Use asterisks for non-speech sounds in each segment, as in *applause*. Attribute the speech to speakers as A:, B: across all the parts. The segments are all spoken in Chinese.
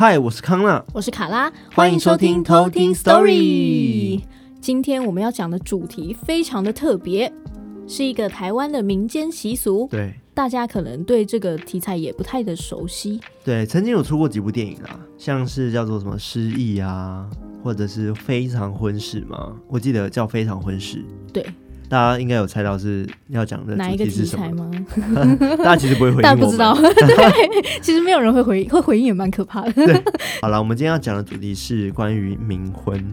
A: 嗨，我是康娜，
B: 我是卡拉，
A: 欢迎收听偷听 Story。
B: 今天我们要讲的主题非常的特别，是一个台湾的民间习俗。
A: 对，
B: 大家可能对这个题材也不太的熟悉。
A: 对，曾经有出过几部电影啊，像是叫做什么失忆啊，或者是非常婚事嘛，我记得叫非常婚事。
B: 对。
A: 大家应该有猜到是要讲的
B: 哪一个题材吗？*laughs*
A: 大家其实不会回应，
B: 大家不知道。对，*laughs* 其实没有人会回应，会回应也蛮可怕的。
A: 对，好了，我们今天要讲的主题是关于冥婚。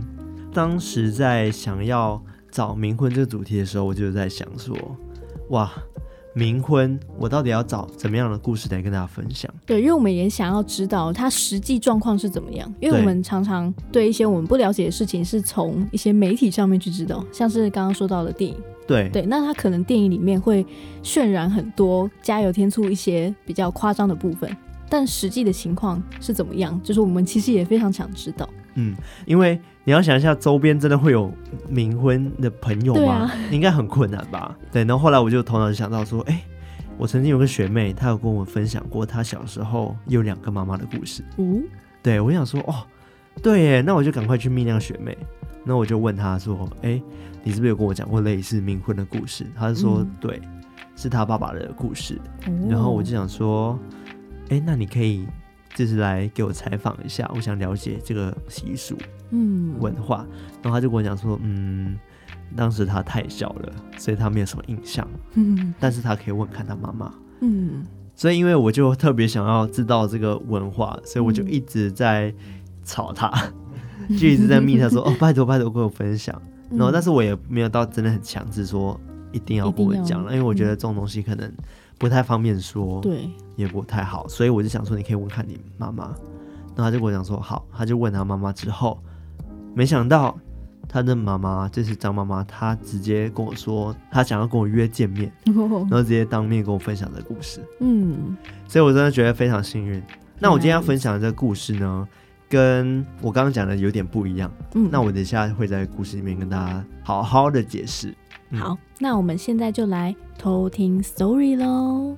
A: 当时在想要找冥婚这个主题的时候，我就在想说，哇。冥婚，我到底要找怎么样的故事来跟大家分享？
B: 对，因为我们也想要知道它实际状况是怎么样。因为我们常常对一些我们不了解的事情，是从一些媒体上面去知道，像是刚刚说到的电影。
A: 对
B: 对，那它可能电影里面会渲染很多加油添醋一些比较夸张的部分，但实际的情况是怎么样？就是我们其实也非常想知道。
A: 嗯，因为你要想一下，周边真的会有冥婚的朋友吗？
B: 啊、
A: 应该很困难吧？对。然后后来我就头脑就想到说，哎、欸，我曾经有个学妹，她有跟我分享过她小时候有两个妈妈的故事。嗯，对，我想说，哦，对耶，那我就赶快去密那个学妹。那我就问她说，哎、欸，你是不是有跟我讲过类似冥婚的故事？她就说，嗯、对，是她爸爸的故事。嗯、然后我就想说，哎、欸，那你可以。就是来给我采访一下，我想了解这个习俗，嗯，文化。然后他就跟我讲说，嗯，当时他太小了，所以他没有什么印象，嗯，但是他可以问看他妈妈，嗯，所以因为我就特别想要知道这个文化，所以我就一直在吵他，嗯、就一直在密他说，*laughs* 哦，拜托拜托跟我分享。然后，但是我也没有到真的很强制说一定要跟我讲了，因为我觉得这种东西可能。不太方便说，对，也不太好，所以我就想说，你可以问看你妈妈。然后他就跟我讲说好，他就问他妈妈之后，没想到他的妈妈就是张妈妈，她直接跟我说，她想要跟我约见面，然后直接当面跟我分享这个故事。嗯，所以我真的觉得非常幸运。那我今天要分享的这个故事呢，跟我刚刚讲的有点不一样。嗯，那我等一下会在故事里面跟大家好好的解释。嗯、
B: 好，那我们现在就来偷听 story 喽。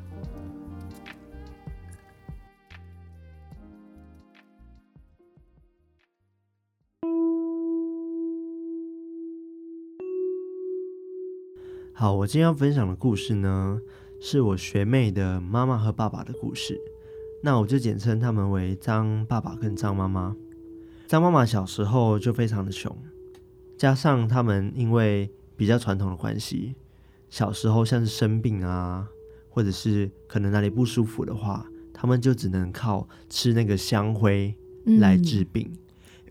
A: 好，我今天要分享的故事呢，是我学妹的妈妈和爸爸的故事。那我就简称他们为张爸爸跟张妈妈。张妈妈小时候就非常的穷，加上他们因为比较传统的关系，小时候像是生病啊，或者是可能哪里不舒服的话，他们就只能靠吃那个香灰来治病，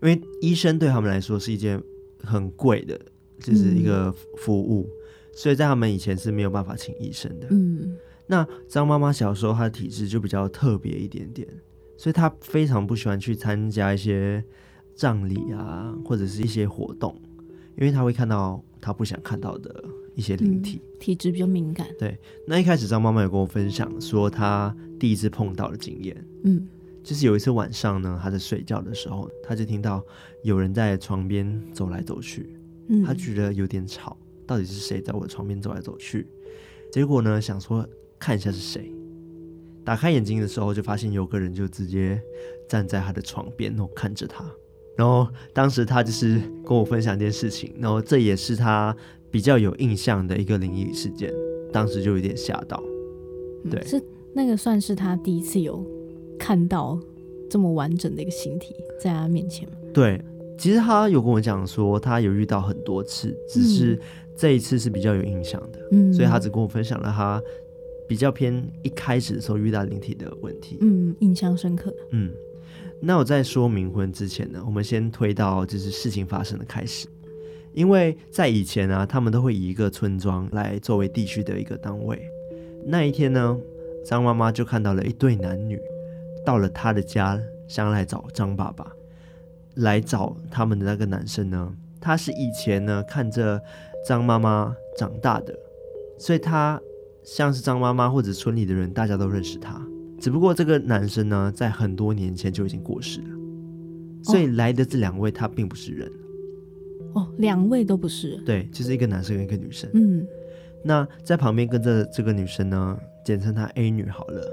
A: 因为医生对他们来说是一件很贵的，就是一个服务，所以在他们以前是没有办法请医生的。嗯，那张妈妈小时候她的体质就比较特别一点点，所以她非常不喜欢去参加一些葬礼啊，或者是一些活动，因为她会看到。她不想看到的一些灵体，
B: 嗯、体质比较敏感。
A: 对，那一开始张妈妈有跟我分享说，她第一次碰到的经验，嗯，就是有一次晚上呢，她在睡觉的时候，她就听到有人在床边走来走去，嗯，她觉得有点吵，到底是谁在我的床边走来走去？结果呢，想说看一下是谁，打开眼睛的时候，就发现有个人就直接站在他的床边，然后看着他。然后当时他就是跟我分享一件事情，然后这也是他比较有印象的一个灵异事件，当时就有点吓到。对，
B: 是那个算是他第一次有看到这么完整的一个形体在他面前吗？
A: 对，其实他有跟我讲说他有遇到很多次，只是这一次是比较有印象的，嗯，所以他只跟我分享了他比较偏一开始的时候遇到灵体的问题，
B: 嗯，印象深刻，
A: 嗯。那我在说冥婚之前呢，我们先推到就是事情发生的开始，因为在以前啊，他们都会以一个村庄来作为地区的一个单位。那一天呢，张妈妈就看到了一对男女到了他的家，想来找张爸爸。来找他们的那个男生呢，他是以前呢看着张妈妈长大的，所以他像是张妈妈或者村里的人，大家都认识他。只不过这个男生呢，在很多年前就已经过世了，所以来的这两位他并不是人。
B: 哦，两位都不是。
A: 对，就是一个男生跟一个女生。嗯，那在旁边跟着这个女生呢，简称她 A 女好了。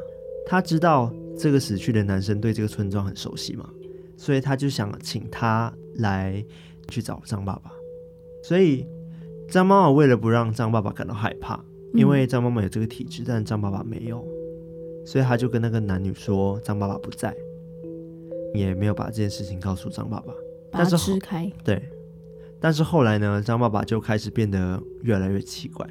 A: 她知道这个死去的男生对这个村庄很熟悉嘛，所以她就想请他来去找张爸爸。所以张妈妈为了不让张爸爸感到害怕，因为张妈妈有这个体质，但张爸爸没有，所以他就跟那个男女说张爸爸不在，也没有把这件事情告诉张爸爸。
B: 把他支开。
A: 对，但是后来呢，张爸爸就开始变得越来越奇怪。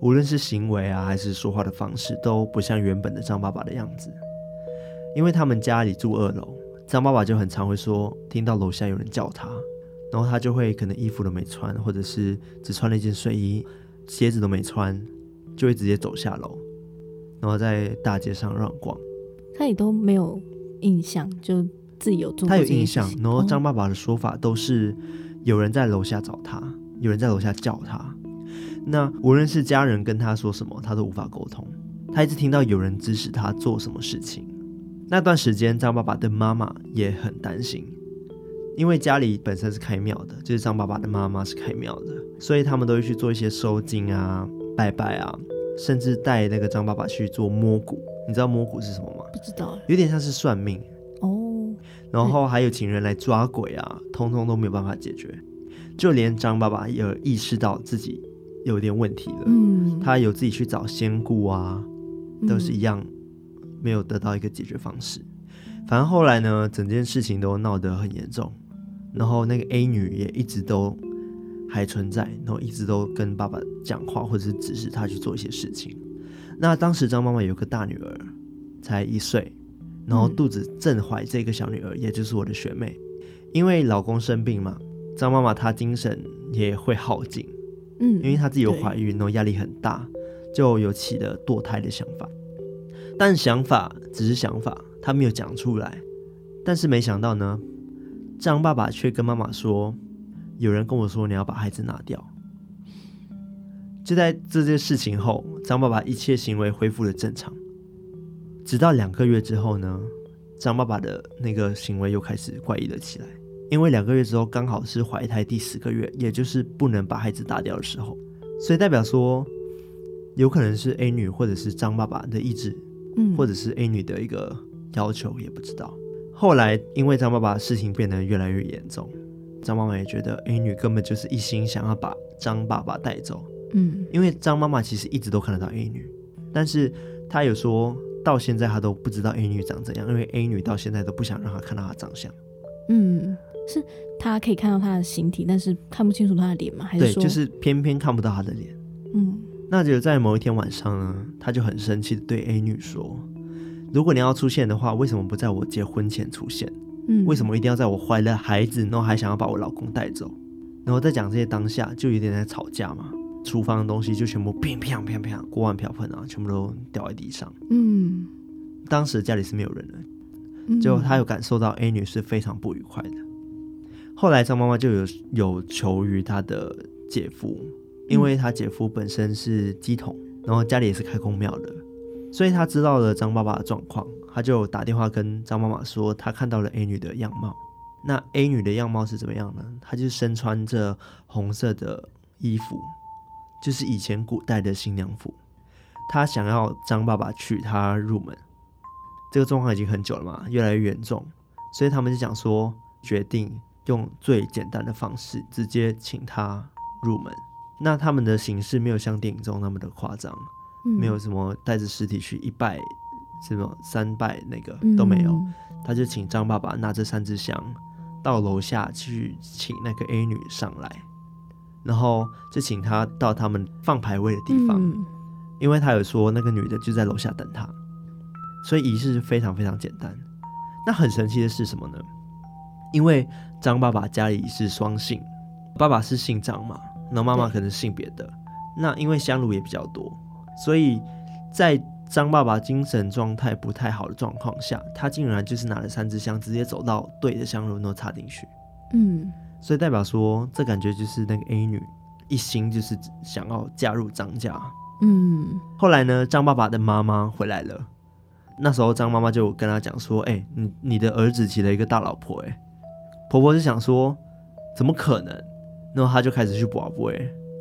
A: 无论是行为啊，还是说话的方式，都不像原本的张爸爸的样子。因为他们家里住二楼，张爸爸就很常会说听到楼下有人叫他，然后他就会可能衣服都没穿，或者是只穿了一件睡衣，鞋子都没穿，就会直接走下楼，然后在大街上乱逛。
B: 他也都没有印象，就自己有做。
A: 他有印象，然后张爸爸的说法都是有人在楼下找他，有人在楼下叫他。那无论是家人跟他说什么，他都无法沟通。他一直听到有人指使他做什么事情。那段时间，张爸爸的妈妈也很担心，因为家里本身是开庙的，就是张爸爸的妈妈是开庙的，所以他们都会去做一些收金啊、拜拜啊，甚至带那个张爸爸去做摸骨。你知道摸骨是什么吗？
B: 不知道，
A: 有点像是算命哦。然后还有请人来抓鬼啊，通通都没有办法解决。就连张爸爸也意识到自己。有点问题了，嗯，他有自己去找仙姑啊，都是一样，没有得到一个解决方式。反正后来呢，整件事情都闹得很严重，然后那个 A 女也一直都还存在，然后一直都跟爸爸讲话，或者是指示他去做一些事情。那当时张妈妈有个大女儿，才一岁，然后肚子正怀这个小女儿，也就是我的学妹，因为老公生病嘛，张妈妈她精神也会耗尽。嗯，因为她自己有怀孕，然后压力很大，就有起了堕胎的想法。但想法只是想法，她没有讲出来。但是没想到呢，张爸爸却跟妈妈说：“有人跟我说你要把孩子拿掉。”就在这件事情后，张爸爸一切行为恢复了正常。直到两个月之后呢，张爸爸的那个行为又开始怪异了起来。因为两个月之后刚好是怀胎第十个月，也就是不能把孩子打掉的时候，所以代表说有可能是 A 女或者是张爸爸的意志，嗯，或者是 A 女的一个要求，也不知道。后来因为张爸爸的事情变得越来越严重，张妈妈也觉得 A 女根本就是一心想要把张爸爸带走，嗯，因为张妈妈其实一直都看得到 A 女，但是她有说到现在她都不知道 A 女长怎样，因为 A 女到现在都不想让她看到她长相，嗯。
B: 是她可以看到她的形体，但是看不清楚她的脸吗？还是说，
A: 对，就是偏偏看不到她的脸。嗯，那就在某一天晚上呢，她就很生气的对 A 女说：“如果你要出现的话，为什么不在我结婚前出现？嗯，为什么一定要在我怀了孩子，然后还想要把我老公带走？然后在讲这些当下，就有点在吵架嘛。厨房的东西就全部乒乒乒乒，锅碗瓢盆啊，全部都掉在地上。嗯，当时家里是没有人的，就他有感受到 A 女是非常不愉快的。”后来张妈妈就有有求于她的姐夫，因为她姐夫本身是鸡桶，然后家里也是开公庙的，所以他知道了张爸爸的状况，他就打电话跟张妈妈说，他看到了 A 女的样貌。那 A 女的样貌是怎么样呢？她就身穿着红色的衣服，就是以前古代的新娘服。她想要张爸爸娶她入门，这个状况已经很久了嘛，越来越严重，所以他们就想说决定。用最简单的方式直接请她入门。那他们的形式没有像电影中那么的夸张，没有什么带着尸体去一拜，什么三拜那个都没有。嗯，他就请张爸爸拿着三支香到楼下去请那个 A 女上来，然后就请他到他们放牌位的地方，嗯，因为他有说那个女的就在楼下等他，所以仪式是非常非常简单。那很神奇的是什么呢？因为张爸爸家里是双姓，爸爸是姓张嘛，然后妈妈可能姓别的。那因为香炉也比较多，所以在张爸爸精神状态不太好的状况下，他竟然就是拿了三支香，直接走到对的香炉，然后插进去。嗯，所以代表说，这感觉就是那个 A 女一心就是想要嫁入张家。嗯，后来呢，张爸爸的妈妈回来了，那时候张妈妈就跟他讲说：“哎、你你的儿子娶了一个大老婆、哎。”婆婆就想说，怎么可能？然后她就开始去卜卦，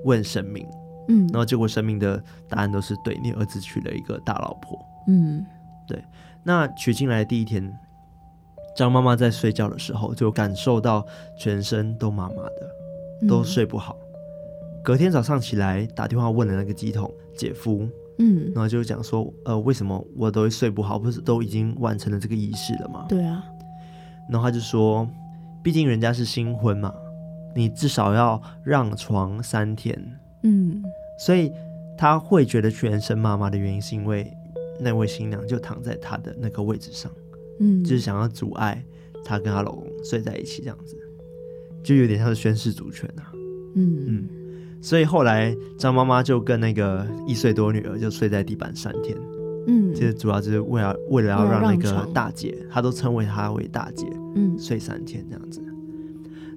A: 问神明，嗯，然后结果生命的答案都是对，你儿子娶了一个大老婆，嗯，对，那娶进来的第一天，张妈妈在睡觉的时候就感受到全身都麻麻的，都睡不好。嗯、隔天早上起来打电话问了那个乩童姐夫，嗯，然后就讲说，呃，为什么我都会睡不好？不是都已经完成了这个仪式了吗？
B: 对啊。
A: 然后他就说，毕竟人家是新婚嘛，你至少要让床三天，嗯，所以。他会觉得全身麻麻的原因，是因为那位新娘就躺在他的那个位置上，嗯，就是想要阻碍他跟她老公睡在一起，这样子，就有点像是宣誓主权啊，嗯嗯，所以后来张妈妈就跟那个一岁多女儿就睡在地板三天，嗯，其实主要就是为了为了要让那个大姐，她都称为她为大姐，嗯，睡三天这样子。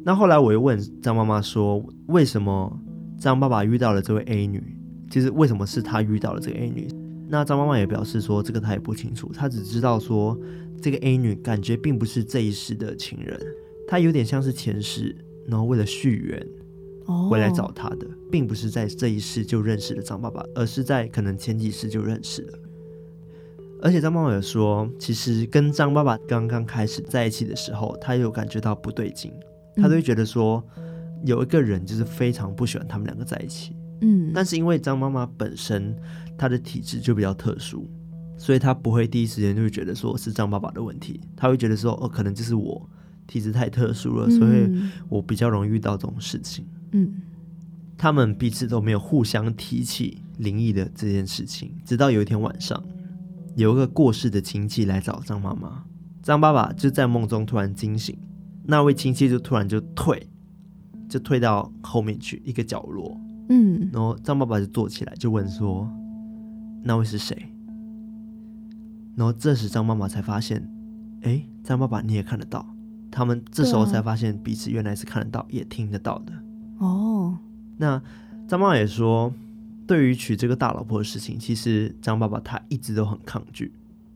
A: 那后来我又问张妈妈说，为什么张爸爸遇到了这位 A 女？其实为什么是他遇到了这个 A 女？那张妈妈也表示说，这个她也不清楚，她只知道说这个 A 女感觉并不是这一世的情人，她有点像是前世，然后为了续缘回来找他的，并不是在这一世就认识了张爸爸，而是在可能前几世就认识了。而且张妈妈也说，其实跟张爸爸刚刚开始在一起的时候，他有感觉到不对劲，他都会觉得说有一个人就是非常不喜欢他们两个在一起。嗯，但是因为张妈妈本身她的体质就比较特殊，所以她不会第一时间就会觉得说是张爸爸的问题，她会觉得说哦，可能就是我体质太特殊了，所以我比较容易遇到这种事情。嗯，他们彼此都没有互相提起灵异的这件事情，直到有一天晚上，有一个过世的亲戚来找张妈妈，张爸爸就在梦中突然惊醒，那位亲戚就突然就退，就退到后面去一个角落。嗯，然后张爸爸就坐起来，就问说：“那位是谁？”然后这时张妈妈才发现，哎，张爸爸你也看得到。他们这时候才发现彼此原来是看得到，也听得到的。哦，那张妈妈也说，对于娶这个大老婆的事情，其实张爸爸他一直都很抗拒，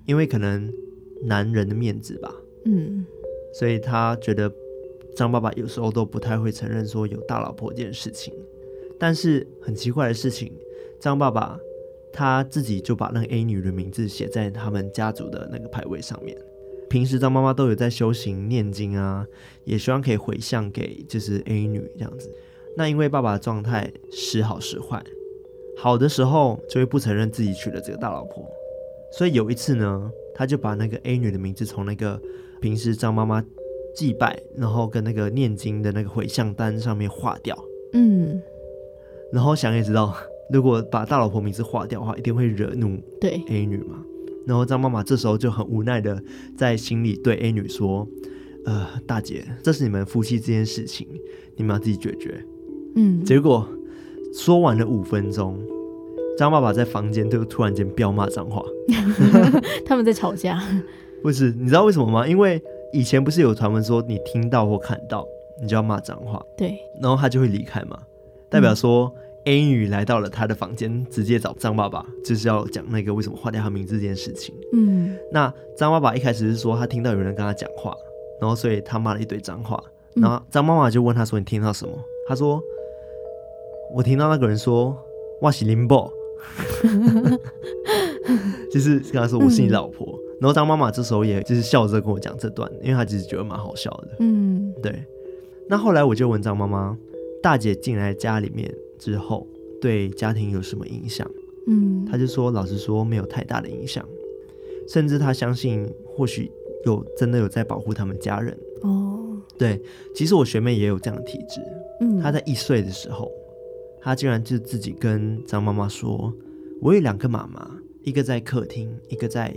A: 因为可能男人的面子吧。嗯，所以他觉得张爸爸有时候都不太会承认说有大老婆这件事情。但是很奇怪的事情，张爸爸他自己就把那个 A 女的名字写在他们家族的那个牌位上面。平时张妈妈都有在修行念经啊，也希望可以回向给就是 A 女这样子。那因为爸爸的状态时好时坏，好的时候就会不承认自己娶了这个大老婆，所以有一次呢，他就把那个 A 女的名字从那个平时张妈妈祭拜然后跟那个念经的那个回向单上面划掉。嗯。然后想也知道，如果把大老婆名字划掉的话，一定会惹怒对 A 女嘛。然后张妈妈这时候就很无奈的在心里对 A 女说：“呃，大姐，这是你们夫妻这件事情，你们要自己解决。”嗯。结果说完了五分钟，张爸爸在房间就突然间飙骂脏话。*laughs*
B: 他们在吵架？*laughs*
A: 不是，你知道为什么吗？因为以前不是有传闻说，你听到或看到，你就要骂脏话。对。然后他就会离开嘛。代表说，A 女来到了他的房间，直接找张爸爸，就是要讲那个为什么换掉他名字这件事情。嗯，那张爸爸一开始是说他听到有人跟他讲话，然后所以他骂了一堆脏话。然后张妈妈就问他说：“你听到什么？”他说：“我听到那个人说哇是林宝，就是跟他说我是你老婆。”然后张妈妈这时候也就是笑着跟我讲这段，因为她其实觉得蛮好笑的。嗯，对。那后来我就问张妈妈。大姐进来家里面之后，对家庭有什么影响？嗯，她就说，老实说没有太大的影响，甚至她相信或许有真的有在保护他们家人。哦，对，其实我学妹也有这样的体质。嗯，她在一岁的时候，她竟然就自己跟张妈妈说：“我有两个妈妈，一个在客厅，一个在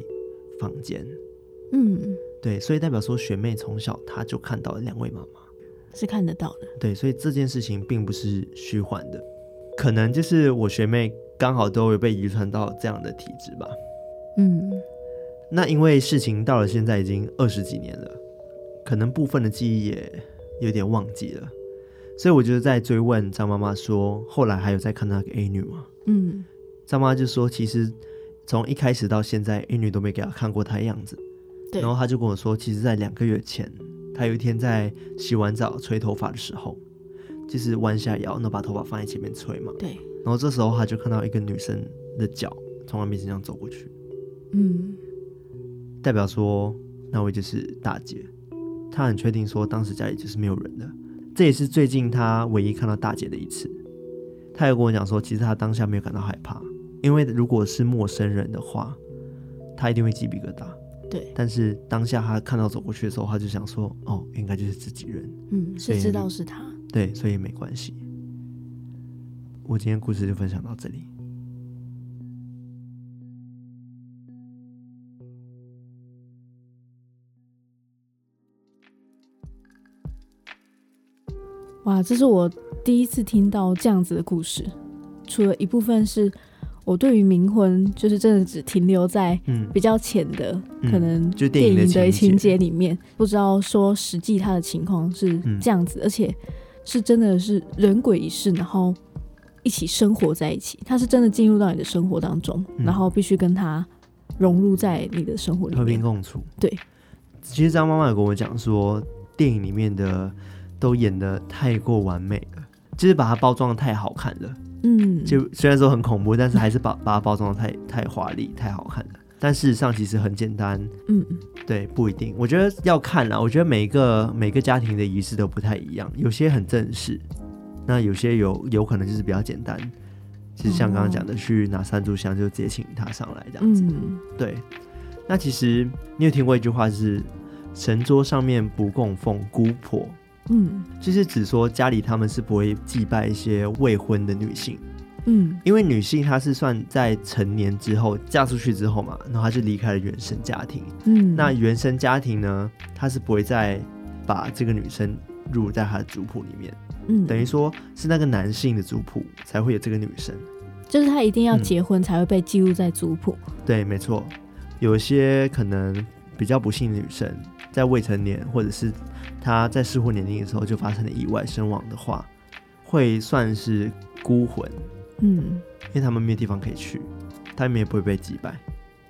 A: 房间。”嗯，对，所以代表说学妹从小她就看到了两位妈妈。
B: 是看得到的，
A: 对，所以这件事情并不是虚幻的，可能就是我学妹刚好都有被遗传到这样的体质吧。嗯，那因为事情到了现在已经二十几年了，可能部分的记忆也有点忘记了，所以我就在追问张妈妈说，后来还有在看那个 A 女吗？嗯，张妈就说，其实从一开始到现在一女都没给他看过她的样子，对，然后他就跟我说，其实在两个月前。他有一天在洗完澡吹头发的时候，就是弯下腰，然后把头发放在前面吹嘛。对。然后这时候他就看到一个女生的脚从他面前这样走过去。嗯。代表说那位就是大姐，他很确定说当时家里就是没有人的。这也是最近他唯一看到大姐的一次。他也跟我讲说，其实他当下没有感到害怕，因为如果是陌生人的话，他一定会鸡皮疙瘩。
B: 对。
A: 但是当下他看到走过去的时候，他就想说，哦，应该就是自己人。
B: 嗯，是知道是他。
A: 对，所以没关系。我今天故事就分享到这里。
B: 哇，这是我第一次听到这样子的故事。除了一部分是我对于冥婚，就是真的只停留在比较浅的、嗯，可能就电影的情节里面，不知道说实际他的情况是这样子，嗯、而且是真的是人鬼一世，然后一起生活在一起。他是真的进入到你的生活当中，嗯、然后必须跟他融入在你的生活里面，
A: 和平共处。
B: 对，
A: 其实张妈妈有跟我讲说，电影里面的。都演得太过完美了，就是把它包装得太好看了。嗯，就虽然说很恐怖，但是还是把把它包装的太太华丽、太好看了。但事实上其实很简单。嗯，对，不一定。我觉得要看啦。我觉得每一个每个家庭的仪式都不太一样，有些很正式，那有些有有可能就是比较简单。其实像刚刚讲的，去拿三炷香就直接请他上来这样子。嗯，对。那其实你有听过一句话是“神桌上面不供奉姑婆”。嗯，就是指说家里他们是不会祭拜一些未婚的女性，嗯，因为女性她是算在成年之后嫁出去之后嘛，然后她就离开了原生家庭，嗯，那原生家庭呢，她是不会再把这个女生入在她的族谱里面，嗯，等于说是那个男性的族谱才会有这个女生，
B: 就是她一定要结婚才会被记录在族谱，
A: 嗯，对，没错，有些可能比较不幸的女生。在未成年，或者是他在适婚年龄的时候就发生了意外身亡的话，会算是孤魂。嗯，因为他们没有地方可以去，他们也不会被祭拜。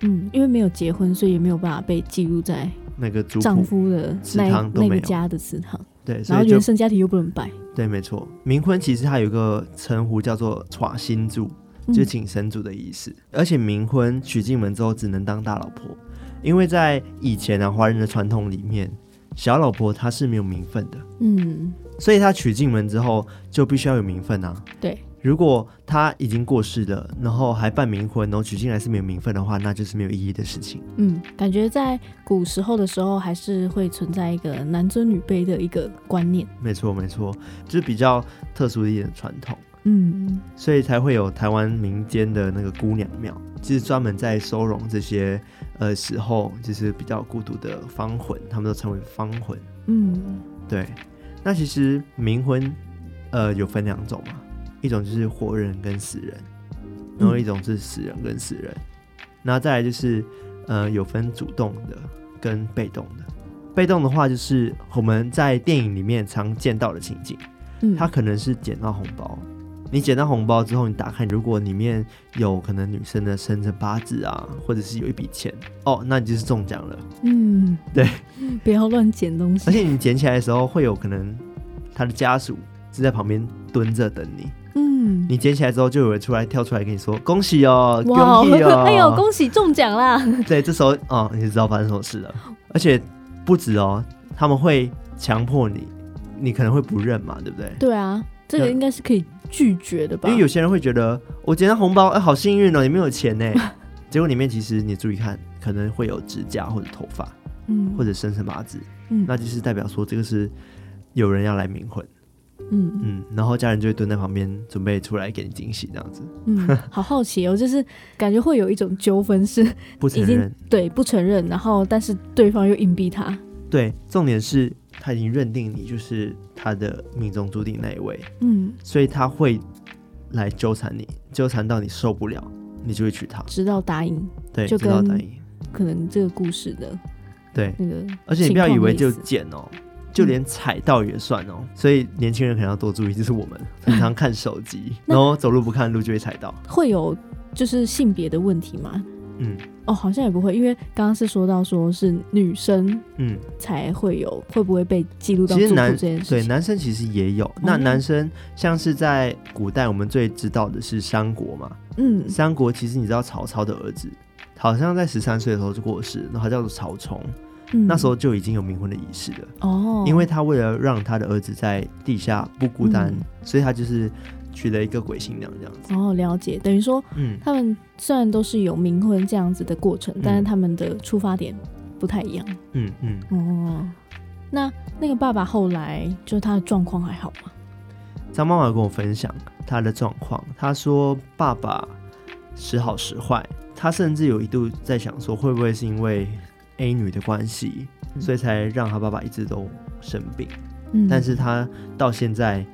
B: 嗯，因为没有结婚，所以也没有办法被记录在那个丈夫的祠堂那个家的祠堂。
A: 对，
B: 然后原生家庭又不能拜。
A: 对，没错。冥婚其实它有一个称呼叫做“耍新主”，就请神主的意思。嗯、而且冥婚娶进门之后，只能当大老婆。因为在以前啊，华人的传统里面，小老婆她是没有名分的，嗯，所以她娶进门之后就必须要有名分啊。
B: 对，
A: 如果她已经过世了，然后还办冥婚，然后娶进来是没有名分的话，那就是没有意义的事情。
B: 嗯，感觉在古时候的时候，还是会存在一个男尊女卑的一个观念。
A: 没错，没错，就是比较特殊的一点传统。嗯，所以才会有台湾民间的那个姑娘庙，就是专门在收容这些呃时候就是比较孤独的芳魂，他们都称为芳魂。嗯，对。那其实冥婚呃有分两种嘛，一种就是活人跟死人，然后一种是死人跟死人。那、嗯、再来就是呃有分主动的跟被动的。被动的话就是我们在电影里面常见到的情景，嗯，他可能是捡到红包。你捡到红包之后，你打开，如果里面有可能女生的生辰八字啊，或者是有一笔钱哦，那你就是中奖了。嗯，对，
B: 不要乱捡东西。
A: 而且你捡起来的时候，会有可能他的家属是在旁边蹲着等你。嗯，你捡起来之后，就有人出来跳出来跟你说恭喜哦，恭喜哦，*laughs*
B: 哎呦，恭喜中奖啦！
A: 对，这时候哦，你就知道发生什么事了。而且不止哦，他们会强迫你，你可能会不认嘛，对不对？
B: 对啊，这个应该是可以。拒绝的吧，
A: 因为有些人会觉得我捡到红包，哎、欸，好幸运哦，里面有钱呢。*laughs* 结果里面其实你注意看，可能会有指甲或者头发，嗯，或者生辰八字，嗯，那就是代表说这个是有人要来冥婚，嗯。嗯，然后家人就会蹲在旁边准备出来给你惊喜这样子，
B: 嗯，*laughs* 好好奇哦，就是感觉会有一种纠纷是
A: 不承认，
B: 对，不承认，然后但是对方又硬逼他，
A: 对，重点是。他已经认定你就是他的命中注定那一位，嗯，所以他会来纠缠你，纠缠到你受不了，你就会娶她，
B: 直到答应，
A: 对，就直到答应。
B: 可能这个故事的，
A: 对，那个，而且你不要以为就捡哦，就连踩到也算哦，嗯，所以年轻人可能要多注意，就是我们 *laughs* 经常看手机，然后走路不看路就会踩到，
B: 会有就是性别的问题吗？嗯，哦，好像也不会，因为刚刚是说到说是女生，嗯，才会有会不会被记录到族谱这件事情。
A: 对，男生其实也有。那男生像是在古代，我们最知道的是三国嘛，嗯，三国其实你知道曹操的儿子，好像在十三岁的时候就过世，然后他叫做曹冲。嗯、那时候就已经有冥婚的仪式了哦，因为他为了让他的儿子在地下不孤单，嗯、所以他就是娶了一个鬼新娘这样子。
B: 哦，了解，等于说，嗯，他们虽然都是有冥婚这样子的过程，嗯、但是他们的出发点不太一样。嗯嗯。嗯哦，那那个爸爸后来就他的状况还好吗？
A: 张妈妈跟我分享他的状况，他说爸爸时好时坏，他甚至有一度在想说，会不会是因为 A 女的关系，所以才让他爸爸一直都生病。嗯，但是他到现在，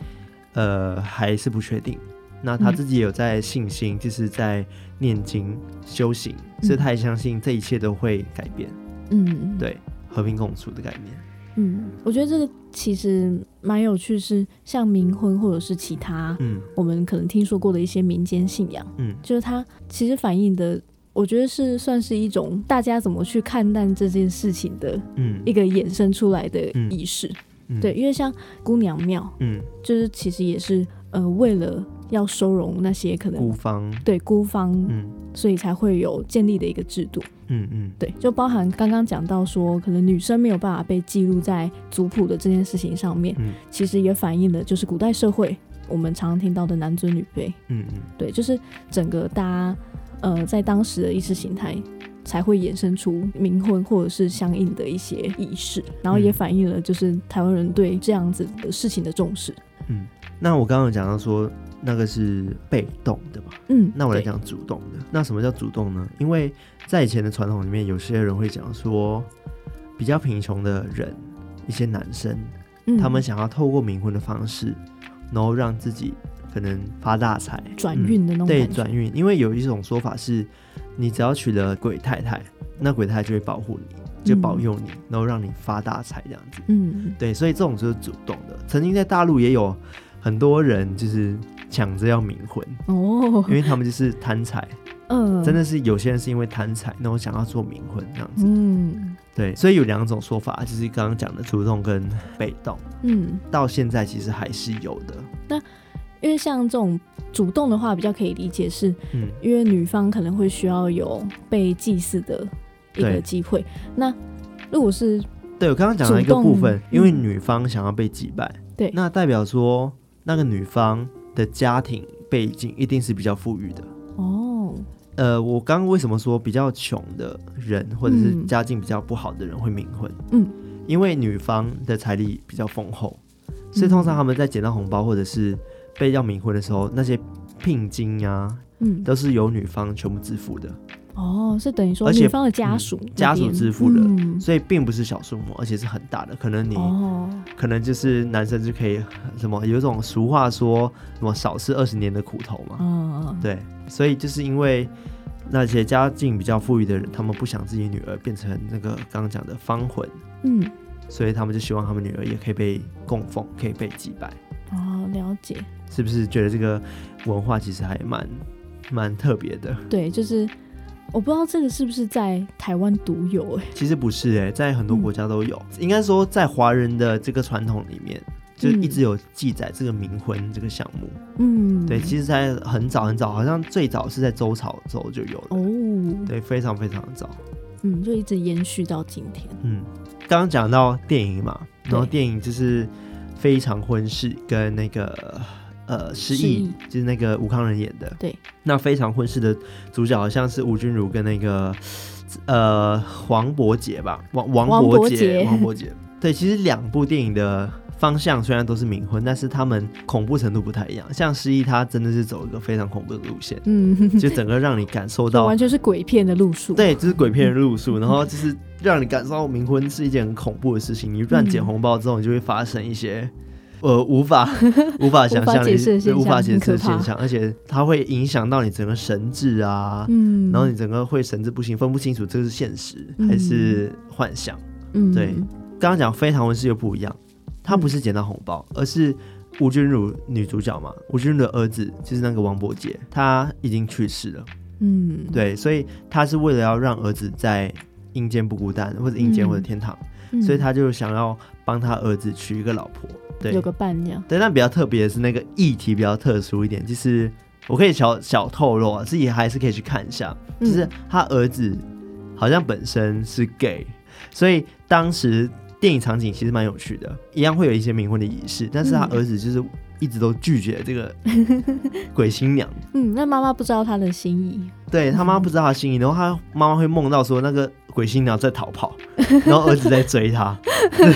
A: 呃，还是不确定。那他自己也有在信心，就是在念经修行，所以他也相信这一切都会改变。嗯，对，和平共处的概念。
B: 嗯，我觉得这个其实蛮有趣，是像冥婚或者是其他，嗯，我们可能听说过的一些民间信仰，嗯，就是它其实反映的。我觉得是算是一种大家怎么去看待这件事情的，嗯，一个衍生出来的仪式，嗯嗯、对，因为像姑娘庙，嗯，就是其实也是呃为了要收容那些可能
A: 孤芳，
B: 对孤芳，嗯，所以才会有建立的一个制度，嗯嗯，对，就包含刚刚讲到说，可能女生没有办法被记录在族谱的这件事情上面，嗯，其实也反映了就是古代社会我们常常听到的男尊女卑，嗯嗯，对，就是整个大家。呃，在当时的意识形态才会衍生出冥婚或者是相应的一些仪式，然后也反映了就是台湾人对这样子的事情的重视。
A: 嗯，那我刚刚讲到说那个是被动的嘛，嗯，那我来讲主动的。那什么叫主动呢？因为在以前的传统里面，有些人会讲说，比较贫穷的人，一些男生，嗯，他们想要透过冥婚的方式，然后让自己。可能发大财、
B: 转运的那种、嗯、
A: 对，转运。因为有一种说法是，你只要娶了鬼太太，那鬼太太就会保护你，就保佑你，嗯、然后让你发大财这样子。嗯，对，所以这种就是主动的。曾经在大陆也有很多人就是抢着要冥婚哦，因为他们就是贪财。嗯，真的是有些人是因为贪财，那我想要做冥婚这样子。嗯，对，所以有两种说法，就是刚刚讲的主动跟被动。嗯，到现在其实还是有的。
B: 那因为像这种主动的话，比较可以理解是，嗯，因为女方可能会需要有被祭祀的一个机会。那如果是
A: 对我刚刚讲了一个部分，因为女方想要被祭拜，对、嗯，那代表说那个女方的家庭背景一定是比较富裕的。哦。呃，我刚刚为什么说比较穷的人或者是家境比较不好的人会冥婚？嗯，因为女方的财力比较丰厚，所以通常他们在捡到红包或者是被要冥婚的时候，那些聘金呀、啊，嗯，都是由女方全部支付的。
B: 哦，是等于说女方的家属、嗯、
A: 家属支付的，嗯、所以并不是小数目，而且是很大的。可能你，哦、可能就是男生就可以什么，有一种俗话说什么少吃二十年的苦头嘛。哦，对，所以就是因为那些家境比较富裕的人，他们不想自己女儿变成那个刚刚讲的方魂，嗯，所以他们就希望他们女儿也可以被供奉，可以被祭拜。
B: 哦，了解。
A: 是不是觉得这个文化其实还蛮蛮特别的？
B: 对，就是我不知道这个是不是在台湾独有哎、欸。
A: 其实不是哎、欸，在很多国家都有。嗯、应该说，在华人的这个传统里面，就一直有记载这个冥婚这个项目。嗯，对，其实，在很早很早，好像最早是在周朝的时候就有了。哦，对，非常非常的早。
B: 嗯，就一直延续到今天。
A: 嗯，刚刚讲到电影嘛，然后电影就是《非常婚事》跟那个。呃，失忆就是那个吴康仁演的。对，那非常婚事的主角好像是吴君如跟那个呃黄渤杰吧，王王伯杰，王伯杰。对，其实两部电影的方向虽然都是冥婚，但是他们恐怖程度不太一样。像失忆，他真的是走一个非常恐怖的路线，嗯，*laughs* 就整个让你感受到
B: 完全是鬼片的路数。
A: 对，就是鬼片的路数，然后就是让你感受到冥婚是一件很恐怖的事情。你乱捡红包之后，你就会发生一些。呃，无法 *laughs* 无法想象，是无法解释的现象，而且它会影响到你整个神智啊，嗯，然后你整个会神志不清，分不清楚这是现实还是幻想。嗯，对，刚刚讲非常文事又不一样，他不是捡到红包，而是吴君如女主角嘛，吴君如的儿子就是那个王伯杰，他已经去世了。嗯，对，所以他是为了要让儿子在阴间不孤单，或者阴间或者天堂，所以他就想要帮他儿子娶一个老婆。对，
B: 有个伴这样。
A: 对，但比较特别的是那个议题比较特殊一点，就是我可以小小透露啊，自己还是可以去看一下。就是他儿子好像本身是 gay，所以当时电影场景其实蛮有趣的，一样会有一些冥婚的仪式，但是他儿子就是一直都拒绝这个 *laughs* 鬼新娘。
B: 嗯，那妈妈不知道他的心意，
A: 对他妈不知道他心意，然后他妈妈会梦到说那个鬼新娘在逃跑，然后儿子在追他，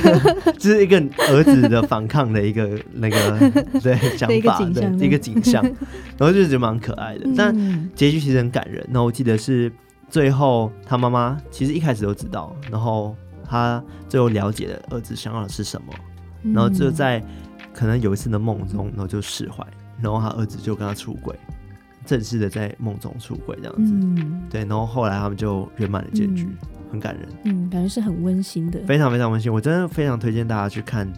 A: *laughs* 这是一个儿子的反抗的一个那个对想法的一个景象，*laughs* 然后就觉得蛮可爱的，但结局其实很感人。然后我记得是最后他妈妈其实一开始都知道，然后他最后了解了儿子想要的是什么，然后就在可能有一次的梦中，然后就释怀，然后他儿子就跟他出轨。正式的在梦中出轨这样子，嗯，对，然后后来他们就圆满了结局，嗯，很感人，
B: 嗯，感觉是很温馨的，
A: 非常非常温馨，我真的非常推荐大家去看。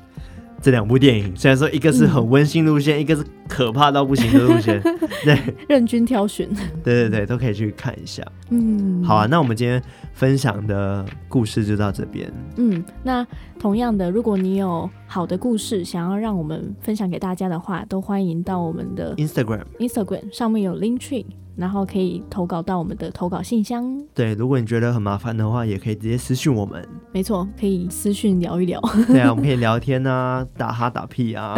A: 这两部电影。虽然说一个是很温馨路线，嗯、一个是可怕到不行的路线，*laughs* 对，
B: 任君挑选，
A: 对对对，都可以去看一下。嗯，好啊，那我们今天分享的故事就到这边。
B: 嗯，那同样的，如果你有好的故事想要让我们分享给大家的话，都欢迎到我们的
A: Instagram
B: Instagram 上面有 Linktree。然后可以投稿到我们的投稿信箱。
A: 对，如果你觉得很麻烦的话，也可以直接私讯我们。
B: 没错，可以私讯聊一聊。
A: 对啊，我们可以聊天啊，*laughs* 打哈打屁啊，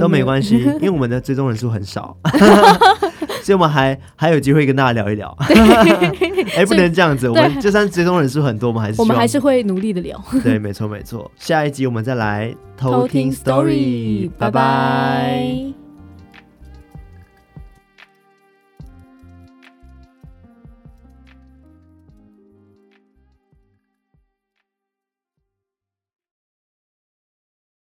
A: 都没关系，因为我们的追踪人数很少，*laughs* 所以我们还还有机会跟大家聊一聊。*laughs* 哎，不能这样子，我们就算追踪人数很多，我们还是
B: 我们还是会努力的聊。
A: 对，没错没错，下一集我们再来偷听 story，拜拜。